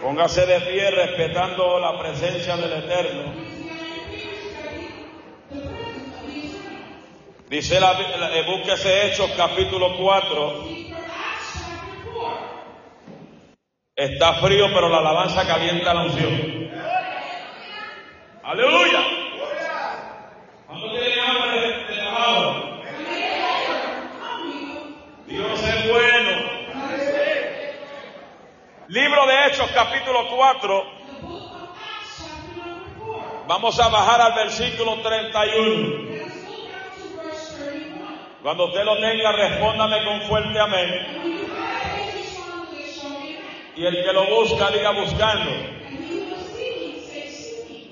Póngase de pie respetando la presencia del Eterno. Dice la, la eh, búsquese Hechos capítulo 4. Está frío, pero la alabanza calienta la unción. Aleluya. ¿Cuánto tienen hambre de trabajo? Dios es bueno. Libro de Hechos capítulo 4. Vamos a bajar al versículo 31. Cuando usted lo tenga, respóndame con fuerte amén. Y el que lo busca, diga buscando.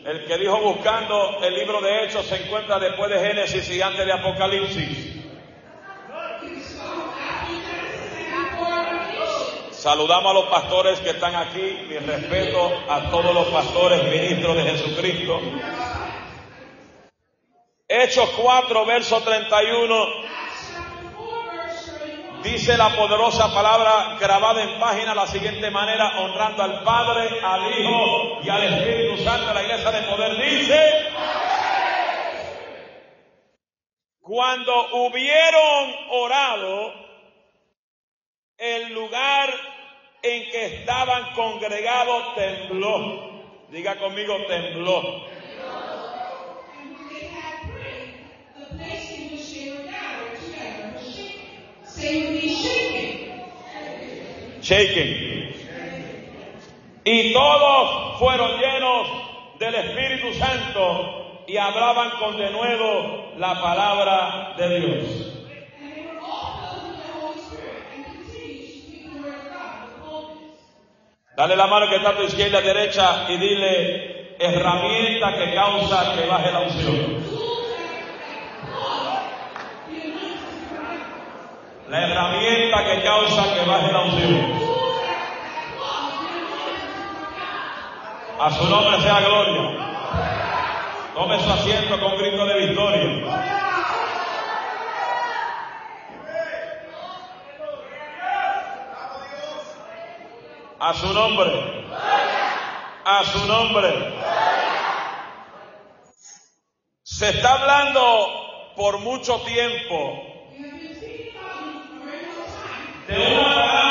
El que dijo buscando el libro de Hechos se encuentra después de Génesis y antes de Apocalipsis. Saludamos a los pastores que están aquí. Mi respeto a todos los pastores, ministros de Jesucristo. Hechos 4, verso 31. Dice la poderosa palabra grabada en página la siguiente manera, honrando al Padre, al Hijo y al Espíritu Santo. La iglesia de poder dice, cuando hubieron orado, el lugar en que estaban congregados tembló. Diga conmigo, tembló. Y todos fueron llenos del Espíritu Santo y hablaban con de nuevo la palabra de Dios. Dale la mano que está a tu izquierda y derecha y dile herramienta que causa que baje la unción. La herramienta que causa que baje la unción. A su nombre sea gloria. Tome su asiento con grito de victoria. A su nombre. A su nombre. Se está hablando por mucho tiempo de una palabra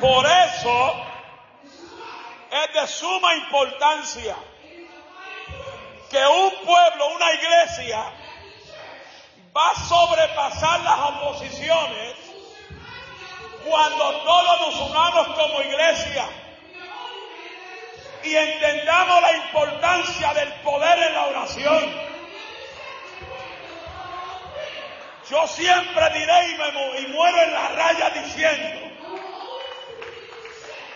Por eso es de suma importancia que un pueblo, una iglesia, va a sobrepasar las oposiciones cuando todos nos unamos como iglesia y entendamos la importancia del poder en la oración. Yo siempre diré y, me, muero en la raya diciendo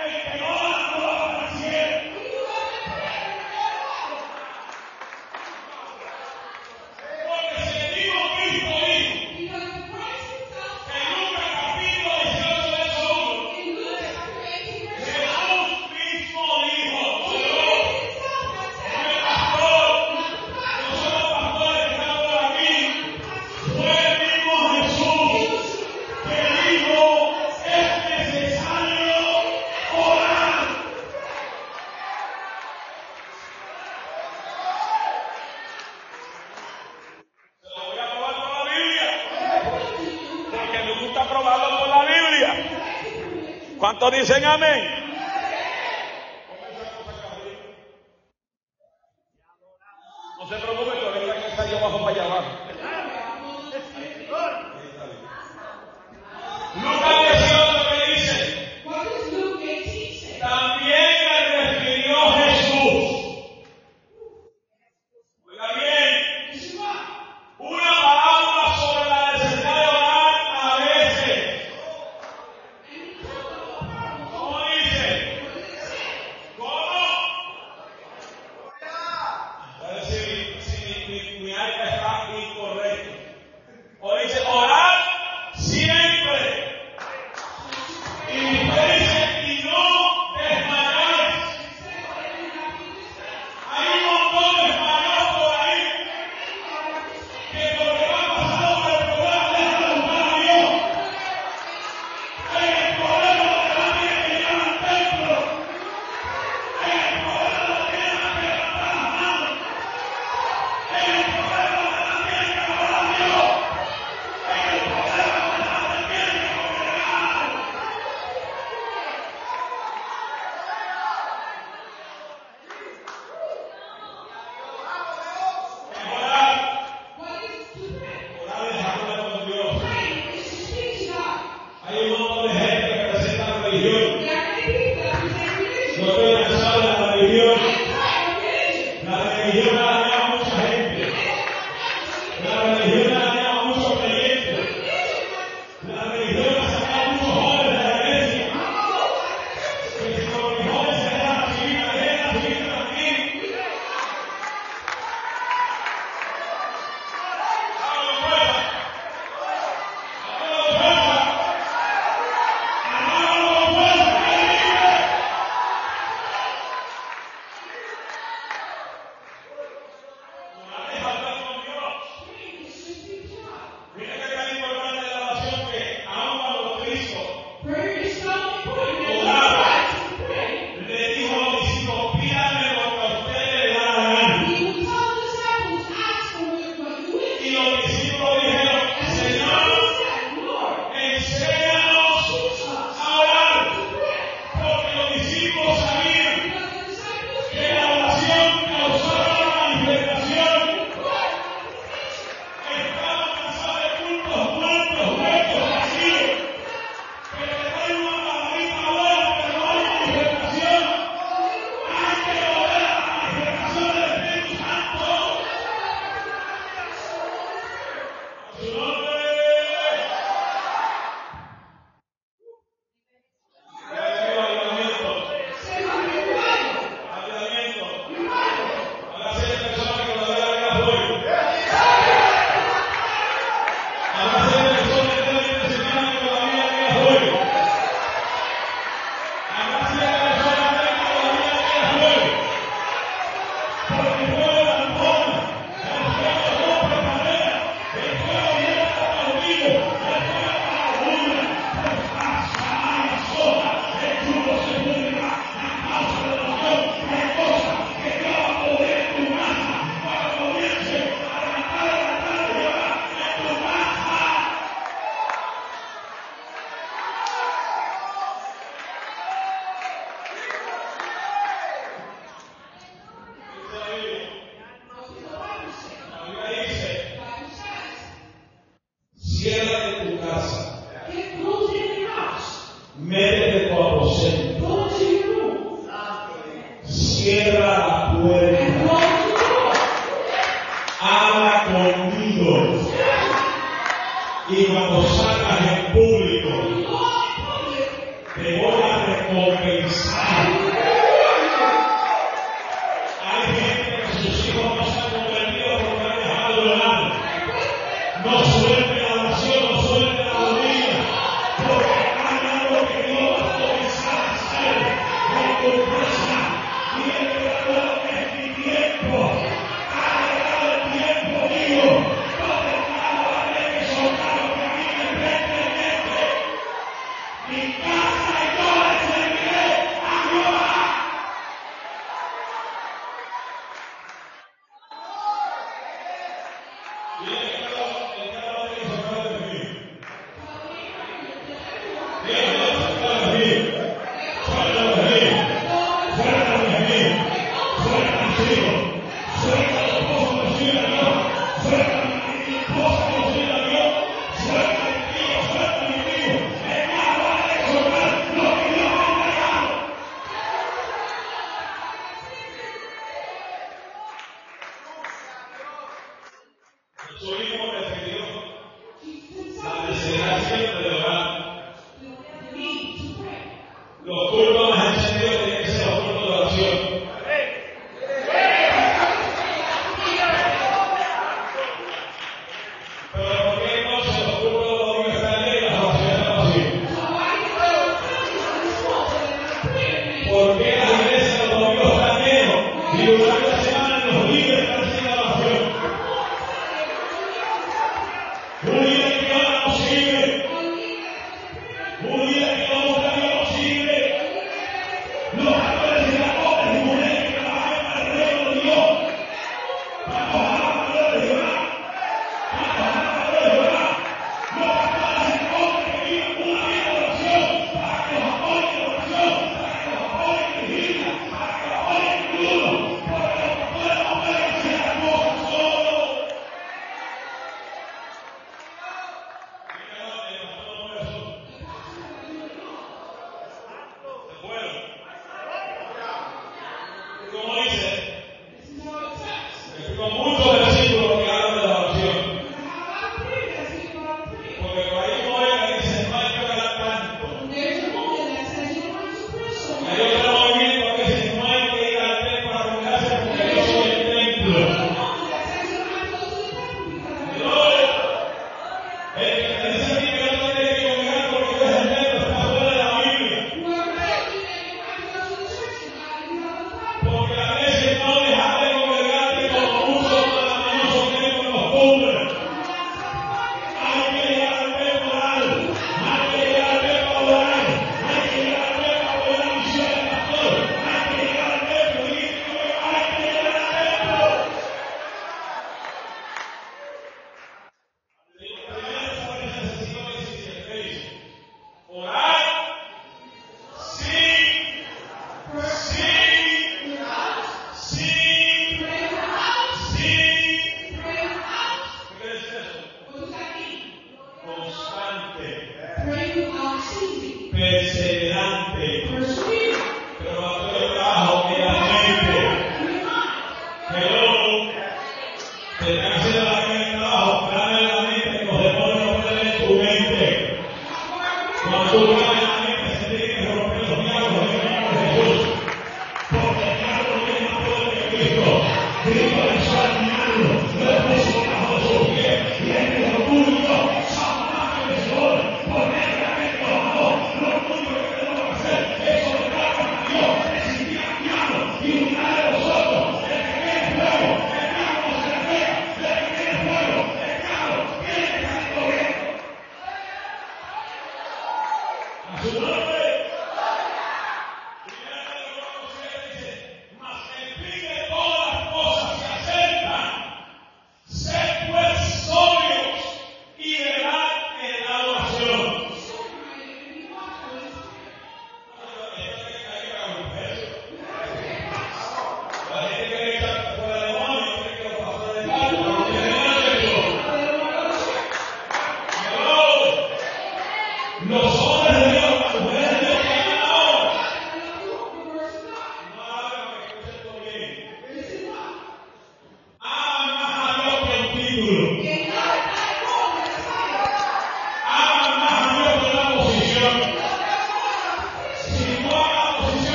Hey, hey, hold on.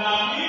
La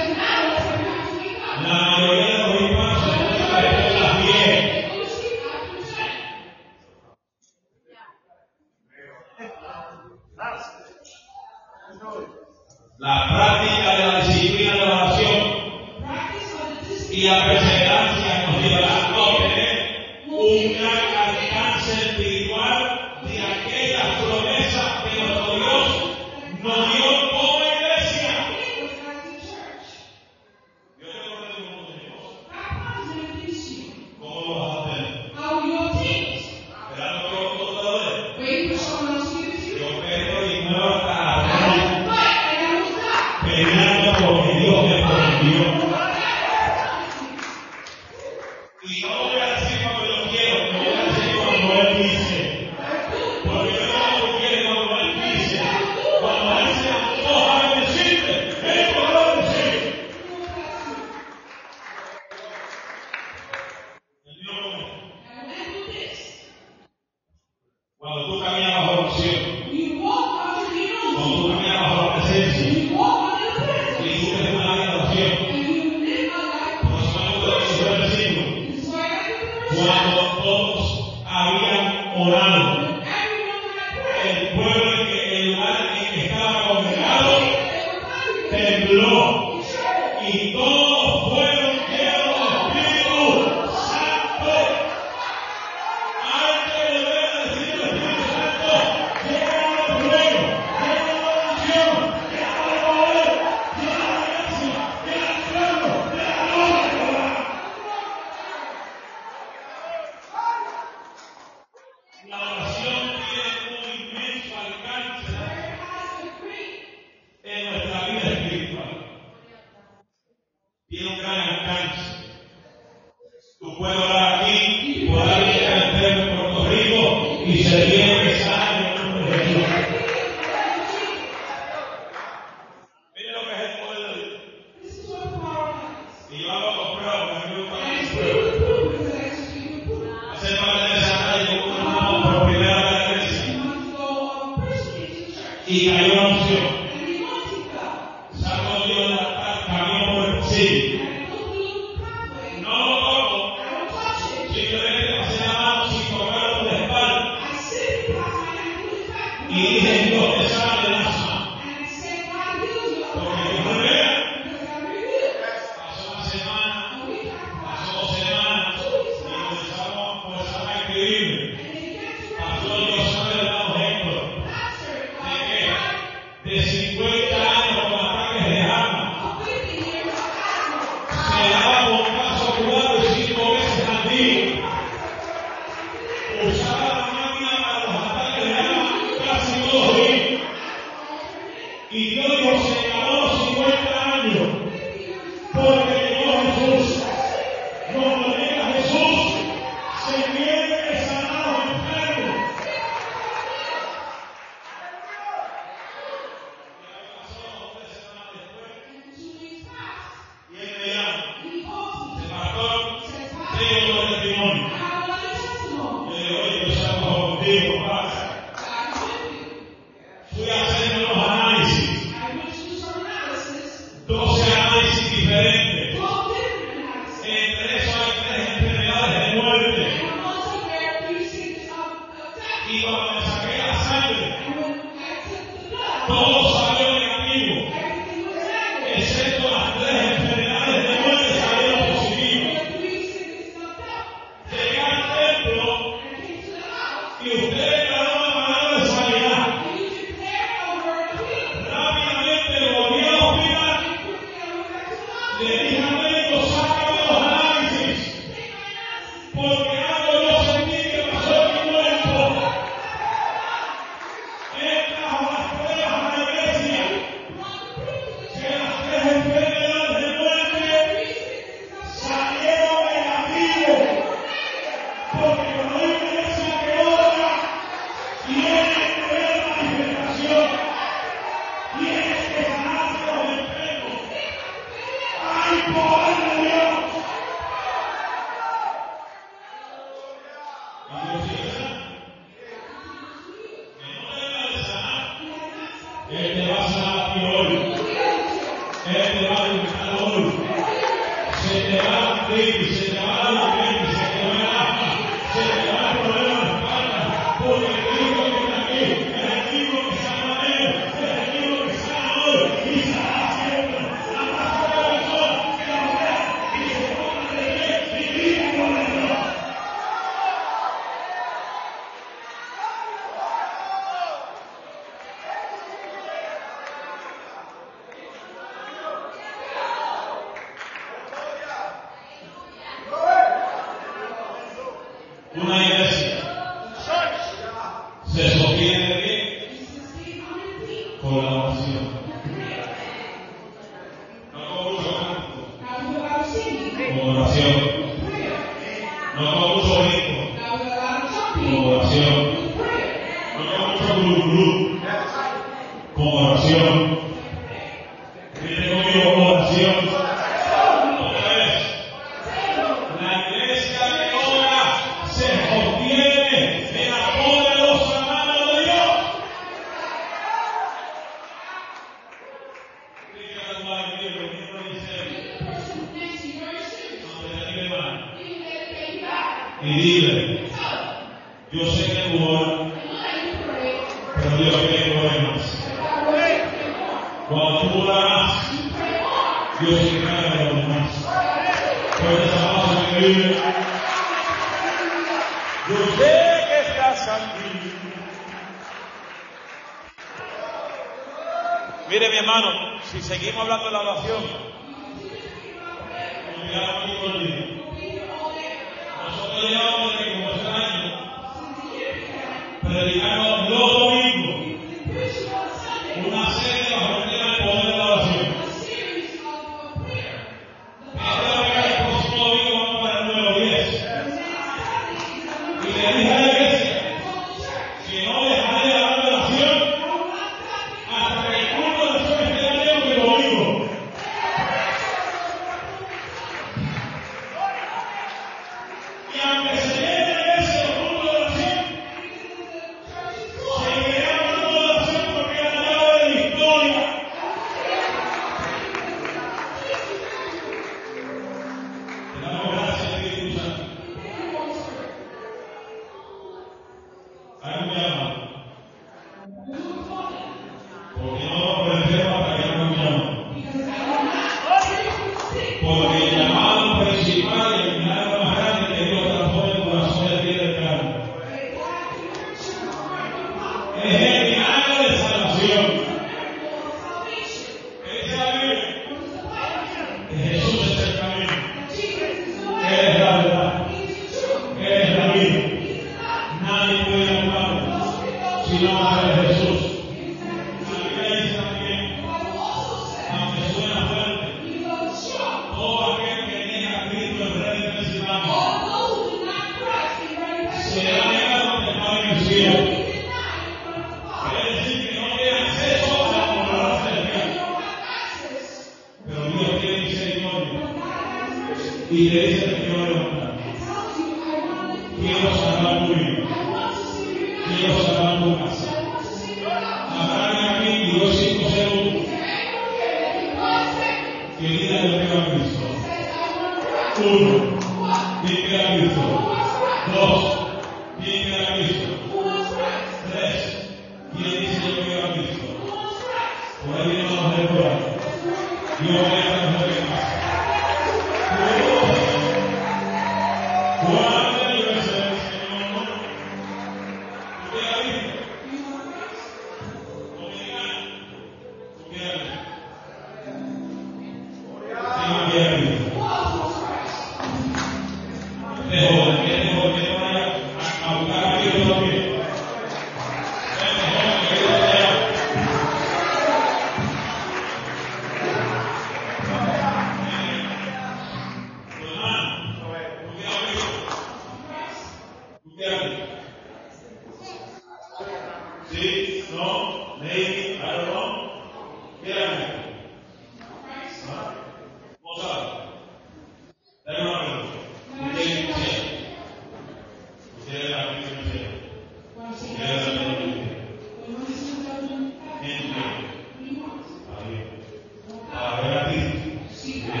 See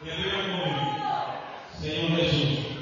Que diga conmigo, Señor